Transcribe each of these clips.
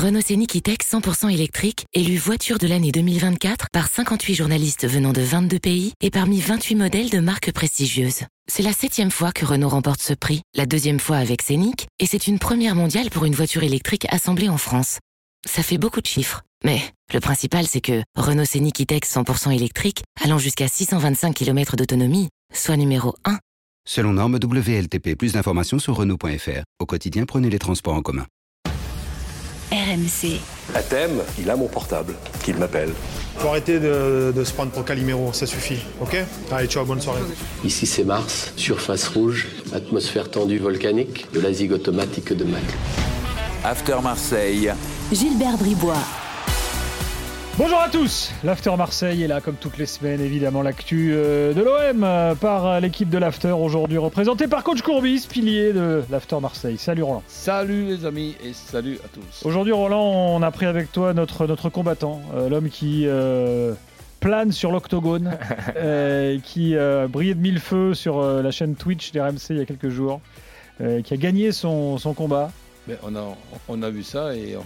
Renault Scénic E-Tech 100% électrique, élu voiture de l'année 2024 par 58 journalistes venant de 22 pays et parmi 28 modèles de marques prestigieuses. C'est la septième fois que Renault remporte ce prix, la deuxième fois avec Scénic, et c'est une première mondiale pour une voiture électrique assemblée en France. Ça fait beaucoup de chiffres, mais le principal c'est que Renault Scénic E-Tech 100% électrique, allant jusqu'à 625 km d'autonomie, soit numéro 1. Selon norme WLTP, plus d'informations sur Renault.fr. Au quotidien, prenez les transports en commun. RMC. À thème, il a mon portable, qu'il m'appelle. Faut arrêter de, de se prendre pour Calimero, ça suffit, ok? Allez, ciao, bonne soirée. Ici c'est Mars, surface rouge, atmosphère tendue volcanique, de la zig automatique de Mac. After Marseille. Gilbert Bribois. Bonjour à tous, l'After Marseille est là comme toutes les semaines, évidemment l'actu euh, de l'OM euh, par euh, l'équipe de l'After aujourd'hui représentée par coach Courbis, pilier de l'After Marseille. Salut Roland. Salut les amis et salut à tous. Aujourd'hui Roland, on a pris avec toi notre, notre combattant, l'homme qui euh, plane sur l'octogone, euh, qui euh, brillait de mille feux sur la chaîne Twitch d'RMC il y a quelques jours, qui a gagné son, son combat. Mais on, a, on a vu ça et on-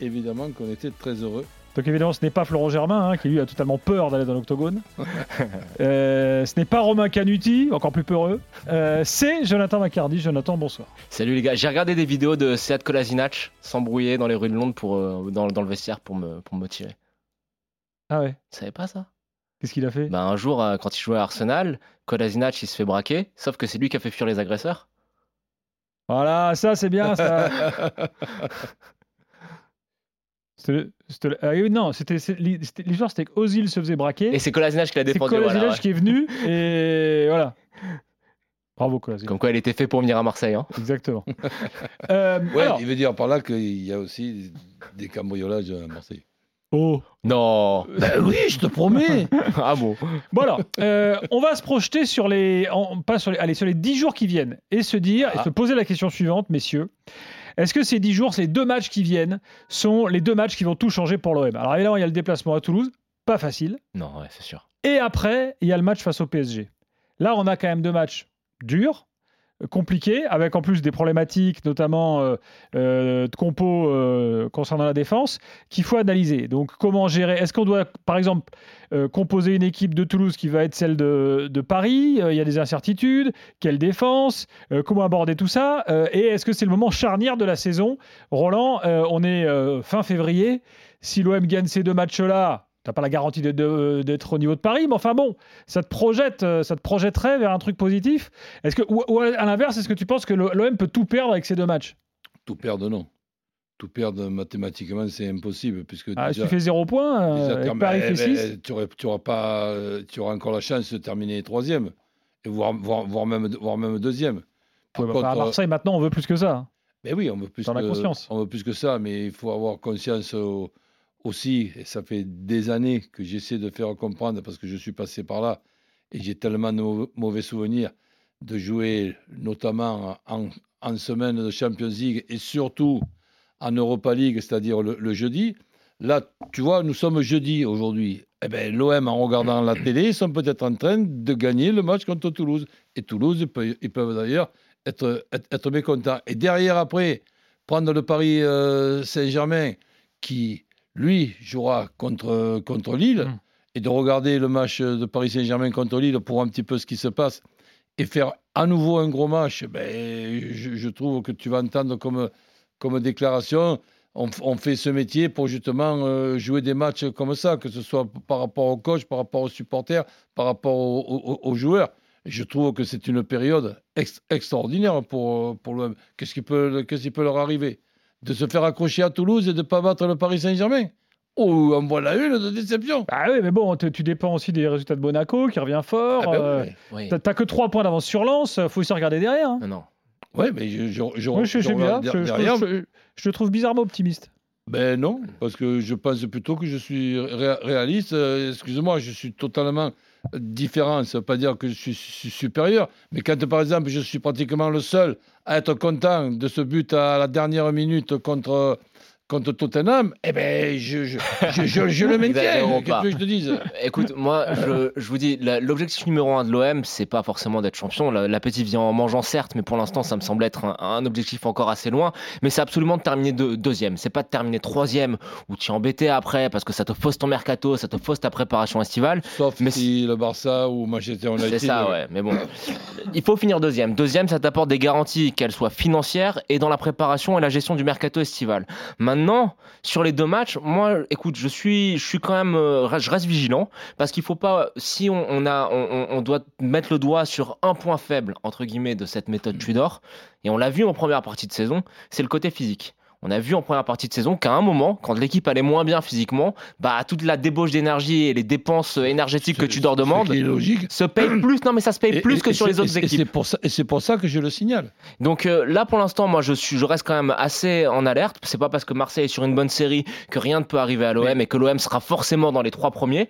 évidemment qu'on était très heureux. Donc évidemment, ce n'est pas Florent Germain hein, qui lui a totalement peur d'aller dans l'octogone. Euh, ce n'est pas Romain Canuti, encore plus peureux. Euh, c'est Jonathan Macardy. Jonathan, bonsoir. Salut les gars, j'ai regardé des vidéos de Seat Kolasinac s'embrouiller dans les rues de Londres pour, euh, dans, dans le vestiaire pour me, pour me motiver. Ah ouais. Tu savais pas ça? Qu'est-ce qu'il a fait? Bah, Un jour, euh, quand il jouait à Arsenal, Kolasinac il se fait braquer, sauf que c'est lui qui a fait fuir les agresseurs. Voilà, ça c'est bien ça. C'était ah non, c'était c'est- l'histoire c'était qu'Ozil se faisait braquer. Et c'est Kolasinac qui l'a C'est défendu. Kolasinac voilà, ouais. qui est venu et voilà. Bravo Kolasinac. Comme quoi, il était fait pour venir à Marseille. Hein. Exactement. Euh, Ouais, alors- il veut dire par là qu'il y a aussi des cambriolages à Marseille. Oh. Non Ben oui, je te promets. Ah bon Bon alors, euh, on va se projeter sur les, en- pas sur les, allez, sur les 10 jours qui viennent et se dire, et Ah. se poser la question suivante, messieurs. Est-ce que ces 10 jours, ces deux matchs qui viennent, sont les deux matchs qui vont tout changer pour l'OM Alors évidemment, il y a le déplacement à Toulouse, pas facile. Non, ouais, c'est sûr. Et après, il y a le match face au PSG. Là, on a quand même deux matchs durs, compliqués, avec en plus des problématiques, notamment euh, euh, de compos euh, concernant la défense, qu'il faut analyser. Donc, comment gérer? Est-ce qu'on doit, par exemple, composer une équipe de Toulouse qui va être celle de, de Paris? Il y a des incertitudes. Quelle défense? Comment aborder tout ça? Et est-ce que c'est le moment charnière de la saison? Roland, on est fin février. Si l'OM gagne ces deux matchs-là, T'as pas la garantie d'être au niveau de Paris, mais enfin bon, ça te projette, euh, ça te projetterait vers un truc positif. Est-ce que, ou, ou à l'inverse, est-ce que tu penses que l'OM peut tout perdre avec ces deux matchs? Tout perdre, non. Tout perdre mathématiquement, c'est impossible. Puisque ah, Si tu fais zéro point, euh, déjà, Paris fait eh, 6. ben, tu aurais- tu auras pas, tu auras encore la chance de terminer troisième, et voire, voire, voire même, voire même deuxième. Par à contre, euh, Marseille, maintenant, on veut plus que ça. hein. Mais oui, on veut plus Dans la que, conscience. On veut plus que ça, mais il faut avoir conscience aussi, et ça fait des années que j'essaie de faire comprendre parce que je suis passé par là et j'ai tellement de mau- mauvais souvenirs de jouer notamment en, semaine de Champions League et surtout en Europa League, c'est-à-dire le, jeudi. Là, tu vois, nous sommes jeudi aujourd'hui. Eh ben, l'OM, en regardant la télé, ils sont peut-être en train de gagner le match contre Toulouse. Et Toulouse, ils peuvent, d'ailleurs être, être, être mécontents. Et derrière, après, prendre le Paris euh, Saint-Germain, qui, lui, jouera contre, contre Lille, Mm. et de regarder le match de Paris Saint-Germain contre Lille pour un petit peu ce qui se passe, et faire à nouveau un gros match, ben, je, je trouve que tu vas entendre comme, comme déclaration, on, fait ce métier pour justement euh, jouer des matchs comme ça, que ce soit par rapport au coach, par rapport aux supporters, par rapport aux, aux- aux joueurs. Et je trouve que c'est une période ex- extraordinaire pour, pour l'OM. Qu'est-ce qui, peut, qui peut leur arriver? De se faire accrocher à Toulouse et de ne pas battre le Paris Saint-Germain Oh, en voilà une de déception Ah oui, mais bon, tu dépends aussi des résultats de Monaco qui revient fort. Ah ben euh, oui. Oui. T'as que 3 points d'avance sur Lens, faut aussi regarder derrière. hein. Non, non. Ouais, mais je, je, je, te trouve bizarrement optimiste. Ben non, parce que je pense plutôt que je suis ré- réaliste. Euh, Excuse-moi, je suis totalement différent. Ça ne veut pas dire que je suis su- supérieur. Mais quand, par exemple, je suis pratiquement le seul à être content de ce but à la dernière minute contre, contre Tottenham, eh ben, je, je, je, je- le maintiens. Qu'est-ce que je te dise? Écoute, moi, je, je vous dis, l'objectif numéro un de l'OM, c'est pas forcément d'être champion. La- L'appétit vient en mangeant, certes, mais pour l'instant, ça me semble être un, un objectif encore assez loin. Mais c'est absolument de terminer deux- deuxième. C'est pas de terminer troisième où tu es embêté après parce que ça te fausse ton mercato, ça te fausse ta préparation estivale. Sauf Mais si le Barça ou Manchester United. C'est ça, ouais. Mais bon, il faut finir deuxième. Deuxième, ça t'apporte des garanties, qu'elles soient financières et dans la préparation et la gestion du mercato estival. Maintenant, sur les deux matchs, moi, écoute, je suis, je suis quand même, euh, je reste vigilant parce qu'il faut pas, si on, a, on doit mettre le doigt sur un point faible entre guillemets de cette méthode Tudor, et on l'a vu en première partie de saison, c'est le côté physique. On a vu en première partie de saison qu'à un moment, quand l'équipe allait moins bien physiquement, bah toute la débauche d'énergie et les dépenses euh, énergétiques que Tudor demande se paye plus. Non, mais ça se paye Et- plus et- que et sur les autres équipes. pour ça- Et c'est pour ça que je le signale. Donc euh, là, pour l'instant, moi, je, suis, je reste quand même assez en alerte. C'est pas parce que Marseille est sur une bonne série que rien ne peut arriver à l'OM et que l'OM sera forcément dans les trois premiers.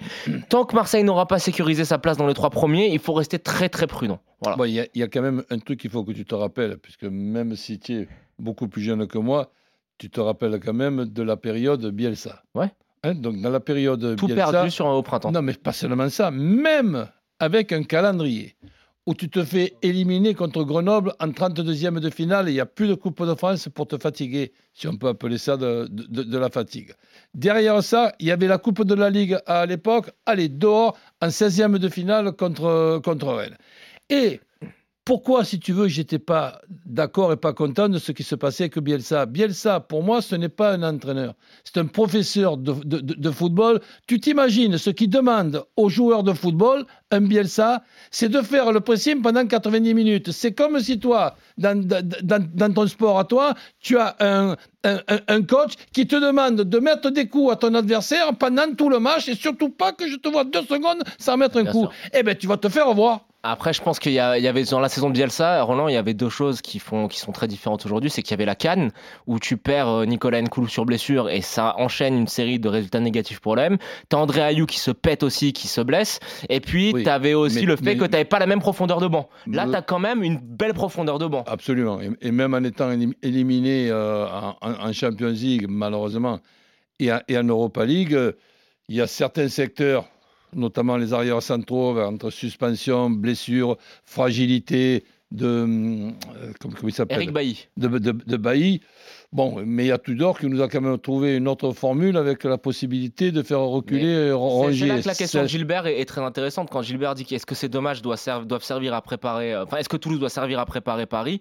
Tant que Marseille n'aura pas sécurisé sa place dans les trois premiers, il faut rester très très prudent. Voilà. Bon, Il y, a- il y a quand même un truc qu'il faut que tu te rappelles, puisque même si tu es beaucoup plus jeune que moi, tu te rappelles quand même de la période Bielsa. Ouais. Hein, donc dans la période Tout Bielsa, perdu sur un haut printemps. Non, mais pas seulement ça, même avec un calendrier où tu te fais éliminer contre Grenoble en 32e de finale il n'y a plus de Coupe de France pour te fatiguer, si on peut appeler ça de, de- de la fatigue. Derrière ça, il y avait la Coupe de la Ligue à l'époque, allez, dehors, en 16e de finale contre, contre Rennes. Et pourquoi, si tu veux, j'étais pas d'accord et pas content de ce qui se passait avec Bielsa? Bielsa, pour moi, ce n'est pas un entraîneur. C'est un professeur de, de- de- de football. Tu t'imagines ce qu'il demande aux joueurs de football, un Bielsa, c'est de faire le pressing pendant 90 minutes. C'est comme si toi, dans, dans- dans- dans ton sport à toi, tu as un, un- un- un coach qui te demande de mettre des coups à ton adversaire pendant tout le match et surtout pas que je te vois deux secondes sans mettre un Bien coup. sûr. Eh bien, tu vas te faire voir. Après, je pense qu'il y, avait dans la saison de Bielsa, Roland, il y avait deux choses qui, font, qui sont très différentes aujourd'hui. C'est qu'il y avait la Cannes, où tu perds euh, Nicolas Nkoulou sur blessure et ça enchaîne une série de résultats négatifs pour l'OM. T'as André Ayou qui se pète aussi, qui se blesse. Et puis, Oui, t'avais aussi mais- le fait mais- que t'avais pas la même profondeur de banc. Là, t'as quand même une belle profondeur de banc. Absolument. Et, et même en étant élim- éliminé euh, en, Champions League, malheureusement, et en, et en Europa League, euh, il y a certains secteurs, notamment les arrières centraux, entre suspension, blessure, fragilité de. hum, euh, comment, comment il s'appelle? Eric Bailly. de, de, de Bailly. Bon, mais il y a Tudor qui nous a quand même trouvé une autre formule avec la possibilité de faire reculer euh, Rongier. C'est là que la question de Gilbert est, est très intéressante. Quand Gilbert dit qu'est-ce que ces deux matchs doivent, serv- doivent servir à préparer, euh, enfin, est-ce que Toulouse doit servir à préparer Paris?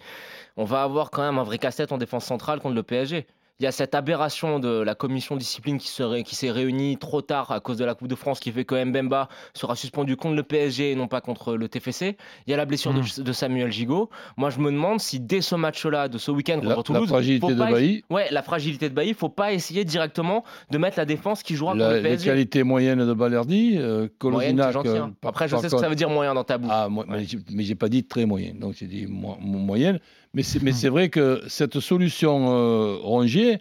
On va avoir quand même un vrai casse-tête en défense centrale contre le PSG. Il y a cette aberration de la commission discipline qui serait- qui s'est réunie trop tard à cause de la Coupe de France qui fait que Mbemba sera suspendu contre le PSG et non pas contre le TFC. Il y a la blessure de, Hmm. de Samuel Gigot. Moi, je me demande si dès ce match-là, de ce week-end La- contre la Toulouse, fragilité faut de pas- Bailly. Ouais, la fragilité de Bailly, faut pas essayer directement de mettre la défense qui jouera contre la- le les PSG. qualités moyennes de Balerdi, euh, euh, hein. par- Après, je sais ce que ça veut dire moyen dans ta bouche. Ah, moi, mais j'ai- mais j'ai pas dit très moyen, donc j'ai dit mo- mo- moyenne. Mais c'est, mais c'est vrai que cette solution euh, Rongier,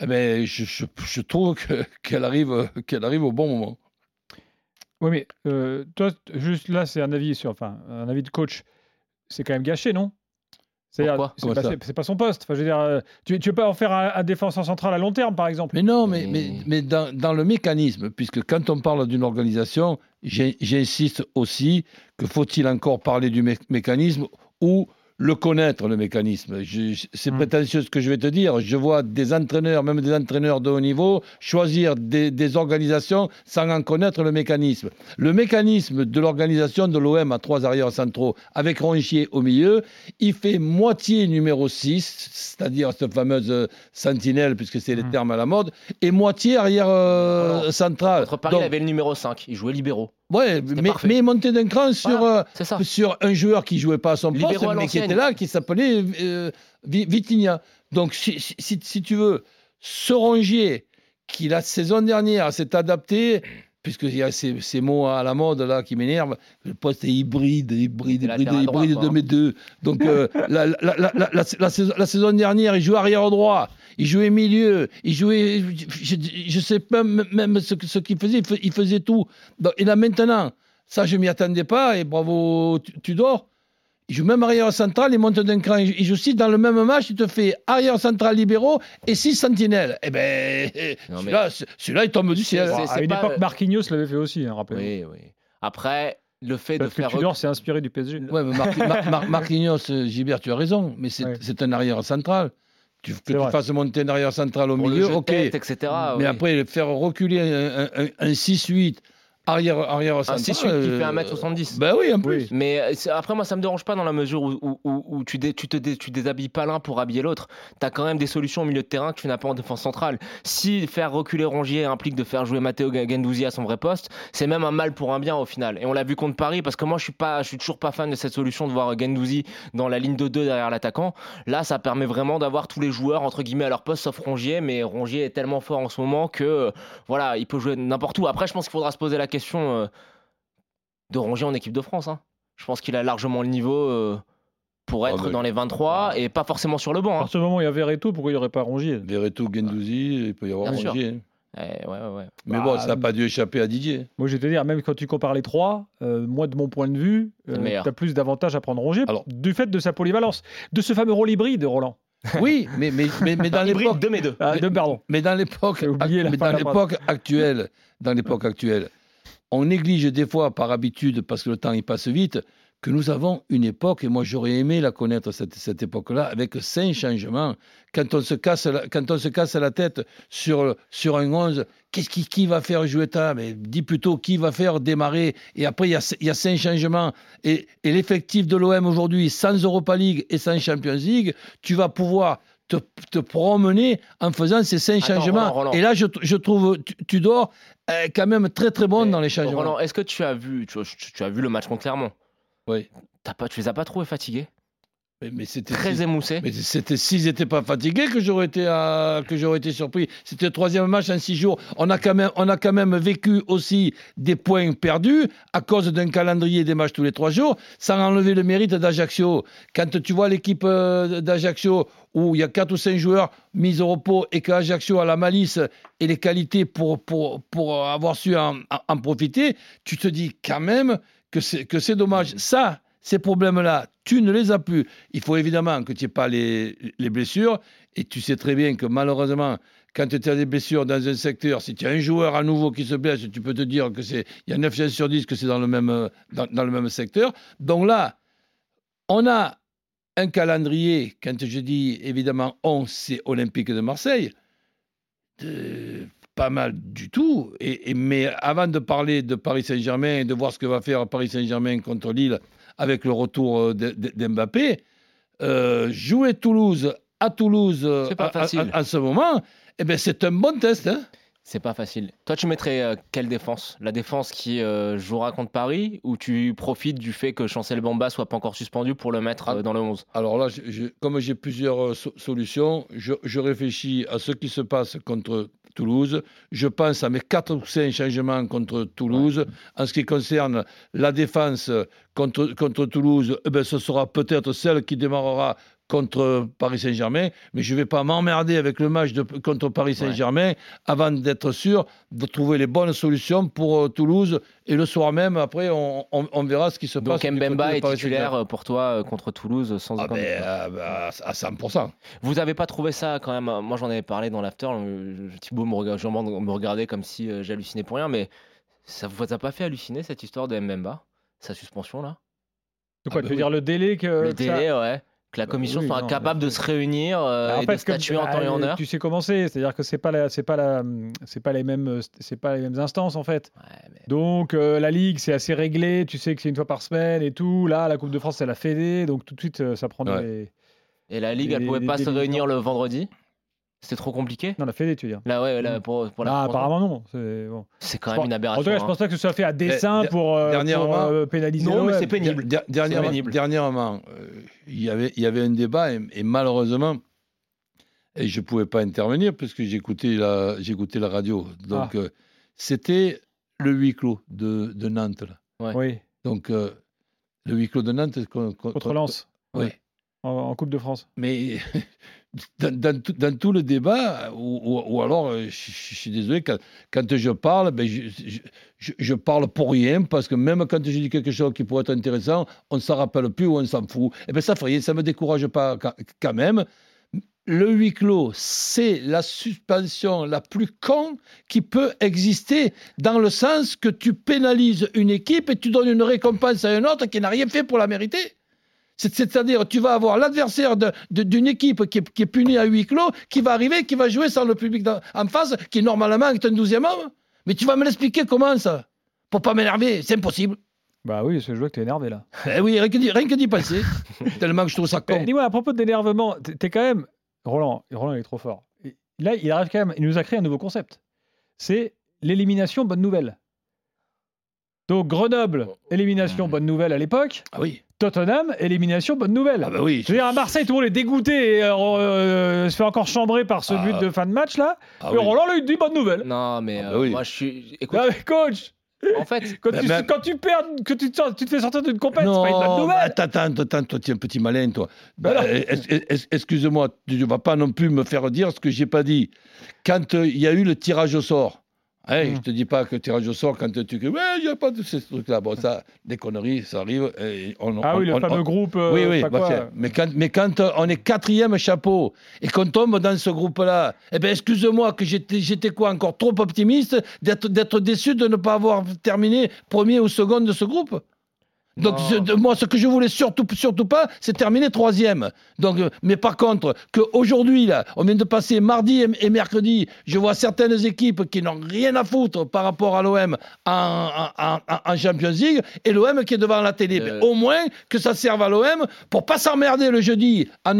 eh ben, je, je- je trouve que- qu'elle arrive, qu'elle arrive au bon moment. Oui, mais euh, toi, juste là, c'est un avis sur, enfin, un avis de coach. C'est quand même gâché, non? C'est-à-dire, c'est pas, c'est- c'est pas son poste. Enfin, je veux dire, euh, tu, tu veux pas en faire un, un défenseur central à long terme, par exemple? Mais non, mais, Mais- mais, mais dans, dans le mécanisme, puisque quand on parle d'une organisation, j'insiste aussi que faut-il encore parler du mé- mécanisme ou le connaître, le mécanisme. C'est Hmm. prétentieux ce que je vais te dire. Je vois des entraîneurs, même des entraîneurs de haut niveau, choisir des, des organisations sans en connaître le mécanisme. Le mécanisme de l'organisation de l'OM à trois arrières centraux, avec Rongier au milieu, il fait moitié numéro 6, c'est-à-dire cette fameuse euh, sentinelle, puisque c'est les Hmm. termes à la mode, et moitié arrière euh, Alors, central. Contre Paris, Donc, il avait le numéro 5. Il jouait libéraux. ouais, mais, mais monter d'un cran sur, Voilà, euh, sur un joueur qui jouait pas à son poste, mais qui. Était là, qui s'appelait euh, Vitinha. Donc, si, si- si- si tu veux, ce Rongier, qui la saison dernière s'est adapté, puisqu'il y a ces, ces mots à la mode là qui m'énervent, le poste est hybride, hybride, hybride, hybride de mes deux. Donc, euh, la, la- saison, la saison dernière, il jouait arrière droit, il jouait milieu, il jouait, je ne sais pas même- ce, ce qu'il faisait, il fais- il faisait tout. Donc, et là maintenant, ça je m'y attendais pas, et bravo Tu- Tudor, Il joue même arrière central, il monte d'un cran. Il joue aussi dans le même match, il te fait arrière central libéraux et 6 sentinelles. Eh ben, celui-là, celui-là, il tombe du ciel. C'est à une époque, Marquinhos l'avait fait aussi, hein, rappelez-vous. Oui, oui. Après, le fait de que faire. Tudor s'est inspiré du PSG. Ouais, mais Mar- Mar- Mar- Marquinhos, euh, Gilbert, tu as raison, mais c'est Ouais. c'est un arrière central. Tu, que tu vrai. fasses monter un arrière central au pour le milieu, ok. tête, etc. mais oui. après, le faire reculer un, un- un- un 6-8 arrière, arrière Un central. 6-8 qui fait euh, 1m70. Ben oui, en plus. Oui. Mais euh, après, moi, ça me dérange pas dans la mesure où, où- où- où tu, dé- tu te dé- tu déshabilles pas l'un pour habiller l'autre. Tu as quand même des solutions au milieu de terrain que tu n'as pas en défense centrale. Si faire reculer Rongier implique de faire jouer Matteo G- Guendouzi à son vrai poste, c'est même un mal pour un bien au final. Et on l'a vu contre Paris parce que moi, je suis pas, je suis toujours pas fan de cette solution de voir Guendouzi dans la ligne de 2 derrière l'attaquant. Là, ça permet vraiment d'avoir tous les joueurs entre guillemets à leur poste sauf Rongier. Mais Rongier est tellement fort en ce moment que euh, voilà, il peut jouer n'importe où. Après, je pense qu'il faudra se poser la question. Euh, de Rongier en équipe de France. hein. Je pense qu'il a largement le niveau euh, pour Ah être bah, dans les 23 et pas forcément sur le À banc. hein. partir du moment où il y a Verreto, pourquoi il n'y aurait pas Rongier? Verretou, Gendouzi, il peut y avoir Bien. Rongier. Eh, ouais, ouais, ouais. Mais Bah, bon, ça n'a pas dû échapper à Didier. Moi, je vais te dire, même quand tu compares les trois, euh, moi, de mon point de vue, le meilleur. tu as plus d'avantages à prendre Rongier Alors- du fait de sa polyvalence, de ce fameux rôle hybride, Roland. Oui, mais, mais, mais, mais dans l'époque. de mes deux. Ah, Mais- de, pardon. Mais dans l'époque actuelle, dans l'époque actuelle, on néglige des fois par habitude parce que le temps il passe vite que nous avons une époque et moi j'aurais aimé la connaître cette, cette époque-là avec cinq changements. Quand on se casse la, quand on se casse la tête sur sur un 11, qu'est-ce qui, qui va faire jouer ta Mais dis plutôt qui va faire démarrer? Et après il y a y a cinq changements et l'effectif de l'OM aujourd'hui sans Europa League et sans Champions League, tu vas pouvoir te, te promener en faisant ces cinq Attends, changements. Roland, Roland. Et là, je, je trouve tu- Tudor euh, quand même très très bon Mais, dans les changements. Roland, est-ce que tu as vu, tu, tu- tu as vu le match contre Clermont? Oui. T'as pas, tu les as pas trouvés fatigués? Mais, mais c'était Très si- émoussés mais c'était s'ils n'étaient pas fatigués que j'aurais été à- que j'aurais été surpris. C'était le troisième match en six jours. On a quand même on a quand même vécu aussi des points perdus à cause d'un calendrier des matchs tous les trois jours, sans enlever le mérite d'Ajaccio. Quand tu vois l'équipe euh, d'Ajaccio où il y a quatre ou cinq joueurs mis au repos et qu'Ajaccio a la malice et les qualités pour pour pour avoir su en profiter, tu te dis quand même que c'est que c'est dommage. Ça ces problèmes-là, tu ne les as plus. Il faut évidemment que tu n'aies pas les, les blessures. Et tu sais très bien que malheureusement, quand tu as des blessures dans un secteur, si tu as un joueur à nouveau qui se blesse, tu peux te dire que c'est il y a 9 chances sur 10 que c'est dans le même dans, le même secteur. Donc là, on a un calendrier, quand je dis évidemment on, c'est Olympique de Marseille, pas mal du tout. Et- mais avant de parler de Paris Saint-Germain et de voir ce que va faire Paris Saint-Germain contre Lille avec le retour euh, d'Mbappé, euh, jouer Toulouse à Toulouse euh, pas à- à- facile. à, ce moment, eh ben, c'est un bon test. hein. C'est pas facile. Toi, tu mettrais euh, quelle défense? La défense qui euh, jouera contre Paris ou tu profites du fait que Chancel Bamba soit pas encore suspendu pour le mettre euh, dans le 11 Alors là, je- je- comme j'ai plusieurs so- solutions, je, je réfléchis à ce qui se passe contre Toulouse. Je pense à mes quatre ou cinq changements contre Toulouse. En ce qui concerne la défense contre, contre Toulouse, eh ben, ce sera peut-être celle qui démarrera contre Paris Saint-Germain, mais je ne vais pas m'emmerder avec le match de, contre Paris Saint-Germain avant d'être sûr de trouver les bonnes solutions pour euh, Toulouse. Et le soir même, après, on, on- on verra ce qui se Donc passe. côté Mbemba est titulaire euh, pour toi euh, contre Toulouse sans Ah aucun ben, doute. ah ben, à 100%. Vous avez pas trouvé ça quand même Moi, j'en avais parlé dans l'after. Thibaut me, regardait comme si euh, j'hallucinais pour rien, mais ça vous a pas fait halluciner cette histoire de Mbemba Sa suspension là? De quoi Ah bah Tu veux oui. dire le délai que. Le que ça- délai, ouais. Que la Bah commission oui, soit non, incapable mais de se réunir euh, Bah, en et fait, de statuer comme- en temps et en ah, heure. Tu sais comment c'est, c'est-à-dire que c'est pas la, c'est pas la, c'est pas les mêmes, c'est pas les mêmes instances en fait. Ouais, mais- Donc euh, la ligue c'est assez réglé, tu sais que c'est une fois par semaine et tout. Là la Coupe de France c'est la Fédé, donc tout de suite euh, ça prend Ouais. des. Et la Ligue, elle Les- pouvait pas se réunir le vendredi? C'était trop compliqué? Non la Fédé tu veux dire. Là, ouais, là, pour, pour la Ah, apparemment non. C'est bon. C'est quand Je même pense- une En aberration. tout cas je hein. pense pas que ce soit fait à dessein der- pour, euh, pour, euh, pénaliser. Non, mais c'est pénible. Der- dernièrement, pénible. dernièrement, euh, il y avait, il y avait un débat et, et malheureusement, et je ne pouvais pas intervenir parce que j'écoutais la, j'écoutais la radio. Donc, Ah. euh, c'était le huis clos de, de Nantes. là. Oui. Donc, euh, le huis clos de Nantes. con- con- Contre con- Lens. Oui. En, en Coupe de France. Mais, dans, tout, le débat, ou, alors, euh, je, suis désolé, quand, je parle, ben, je, parle pour rien, parce que même quand je dis quelque chose qui pourrait être intéressant, on ne s'en rappelle plus ou on s'en fout. Et bien ça ça me décourage pas quand même. Le huis clos, c'est la suspension la plus con qui peut exister, dans le sens que tu pénalises une équipe et tu donnes une récompense à une autre qui n'a rien fait pour la mériter. C'est- C'est-à-dire, tu vas avoir l'adversaire d'une équipe qui est, qui est punie à huis clos, qui va arriver, qui va jouer sans le public en face, qui normalement est un douzième homme. Mais tu vas me l'expliquer comment ça? Pour pas m'énerver, c'est impossible. Bah oui, je vois que t'es énervé là. Eh oui, rien que d'y penser. Tellement que je trouve ça con. Mais Dis-moi, à propos de l'énervement, t'es quand même. Roland, Roland il est trop fort. Là, il arrive quand même, il nous a créé un nouveau concept. C'est l'élimination bonne nouvelle. Donc Grenoble, élimination bonne nouvelle à l'époque. Ah oui. Tottenham, élimination bonne nouvelle. Ah bah oui. Je veux dire, à Marseille, tout le monde est dégoûté et euh, euh, se fait encore chambrer par ce Ah. but de fin de match là. Ah et oui. Roland, lui, dit bonne nouvelle. Non, mais Ah euh, bah oui. moi je suis. Écoute, Non, mais coach, en fait, quand, Bah, tu, quand tu perds, que tu te, sors- tu te fais sortir d'une compète, c'est pas une bonne Non, nouvelle. attends, attends, attends, toi, tu es un petit malin, toi. Bah Excuse-moi, tu ne vas pas non plus me faire dire ce que j'ai pas dit. Quand euh, il y a eu le tirage au sort, hein, Mm. je te dis pas que tirage au sort, quand tu dis, ouais, il n'y a pas de ces trucs-là. Bon, ça, des conneries, ça arrive. et on- Ah on- oui, le on- fameux groupe. euh, oui, oui, bah, quoi. mais, quand, mais quand on est quatrième chapeau et qu'on tombe dans ce groupe-là, eh bien, excuse-moi que j'étais, j'étais quoi, encore trop optimiste d'être, d'être déçu de ne pas avoir terminé premier ou second de ce groupe? Donc, je- moi, ce que je voulais surtout, surtout pas, c'est terminer troisième. Donc, euh, mais par contre, qu'aujourd'hui, là, on vient de passer mardi et, et mercredi, je vois certaines équipes qui n'ont rien à foutre par rapport à l'OM en, en, en- en Champions League et l'OM qui est devant la télé. Euh. Mais au moins que ça serve à l'OM pour pas s'emmerder le jeudi en,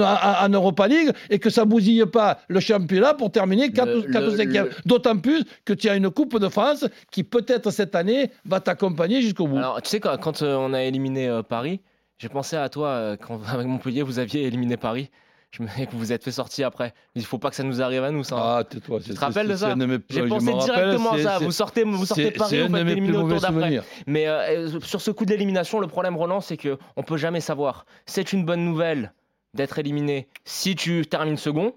Europa League et que ça bousille pas le championnat pour terminer 4 Le- ou 4 ou le- 5e. le- D'autant plus que tu as une Coupe de France qui peut-être cette année va t'accompagner jusqu'au bout. alors tu sais, quand, quand euh, on a éliminé euh, Paris, j'ai pensé à toi euh, quand avec Montpellier, vous aviez éliminé Paris. Je me que vous vous êtes fait sortir après. Il faut pas que ça nous arrive à nous, ça. hein. Ah, tais-toi. Tu te rappelles de ça J'ai je pensé directement à ça. Vous sortez, vous sortez Paris, vous faites éliminer au tour d'après. Mais euh, sur ce coup d'élimination, le problème, Roland, c'est que on peut jamais savoir. C'est une bonne nouvelle d'être éliminé si tu termines second.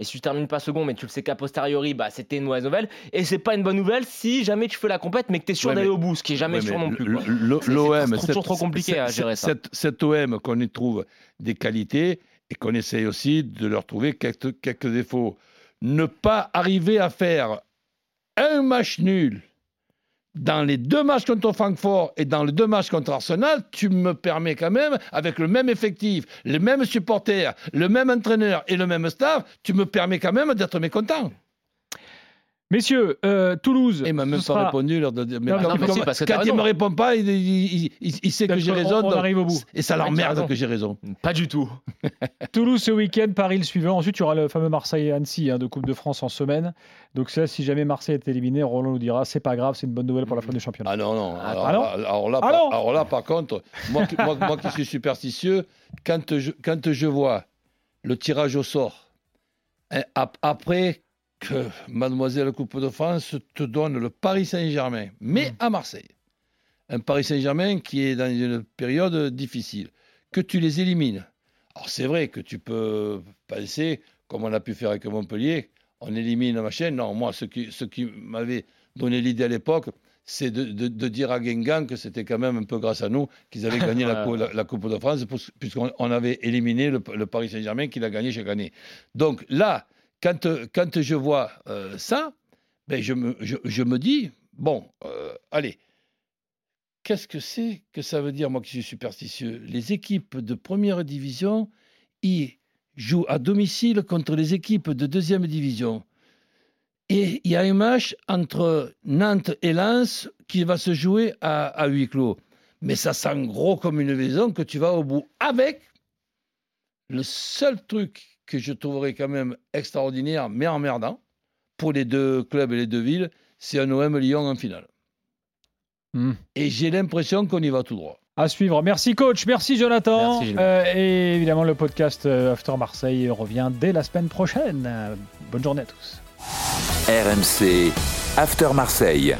Et si tu termines pas second, mais tu le sais qu'a posteriori, bah, c'était une mauvaise nouvelle. Et c'est pas une bonne nouvelle si jamais tu fais la compète, mais que tu es sûr Ouais, d'aller au bout, ce qui est jamais Ouais, sûr non plus. L'OM, c'est toujours trop compliqué à gérer ça. Cet, cet OM qu'on y trouve des qualités et qu'on essaye aussi de leur trouver quelques, quelques défauts. Ne pas arriver à faire un match nul dans les deux matchs contre Francfort et dans les deux matchs contre Arsenal, tu me permets quand même, avec le même effectif, les mêmes supporters, le même entraîneur et le même staff, tu me permets quand même d'être mécontent. Messieurs, euh, Toulouse. Et il m'a même pas sera- répondu. Leur de... mais Non, quand, non, mais si, parce que quand il me répond pas, il, il- il- il- il sait que j'ai raison. on donc- arrive au bout. Et ça l'emmerde que j'ai raison. Pas du tout. Toulouse ce week-end, Paris le suivant. Ensuite, il y aura le fameux Marseille-Annecy hein, de Coupe de France en semaine. Donc ça, si jamais Marseille est éliminé, Roland nous dira c'est pas grave, c'est une bonne nouvelle pour la fin du championnat. Ah non, non. Ah, Alors, ah non alors là, Ah par, alors là, par contre, moi, qui- moi, moi qui suis superstitieux, quand je, quand je vois le tirage au sort, hein, ap- après que Mademoiselle Coupe de France te donne le Paris Saint-Germain, mais Mm. à Marseille, un Paris Saint-Germain qui est dans une période difficile, que tu les élimines. Alors c'est vrai que tu peux penser, comme on a pu faire avec Montpellier, on élimine machin. Non, moi, ce qui, ce qui m'avait donné l'idée à l'époque, c'est de, de- de dire à Guingamp que c'était quand même un peu grâce à nous qu'ils avaient gagné la, cou- la- la Coupe de France, puisqu'on on avait éliminé le, le Paris Saint-Germain qui l'a gagné chaque année. Donc là, quand, quand je vois euh, ça, ben je, me, dis, bon, euh, allez, qu'est-ce que c'est que ça veut dire, moi qui suis superstitieux? Les équipes de première division, ils jouent à domicile contre les équipes de deuxième division. Et il y a un match entre Nantes et Lens qui va se jouer à huis clos. Mais ça sent gros comme une maison que tu vas au bout. Avec le seul truc que je trouverais quand même extraordinaire, mais emmerdant, pour les deux clubs et les deux villes, c'est un OM Lyon en finale. Hmm. Et j'ai l'impression qu'on y va tout droit. À suivre. Merci coach, merci Jonathan. Merci. Euh, et évidemment, le podcast euh, After Marseille revient dès la semaine prochaine. Bonne journée à tous. RMC After Marseille.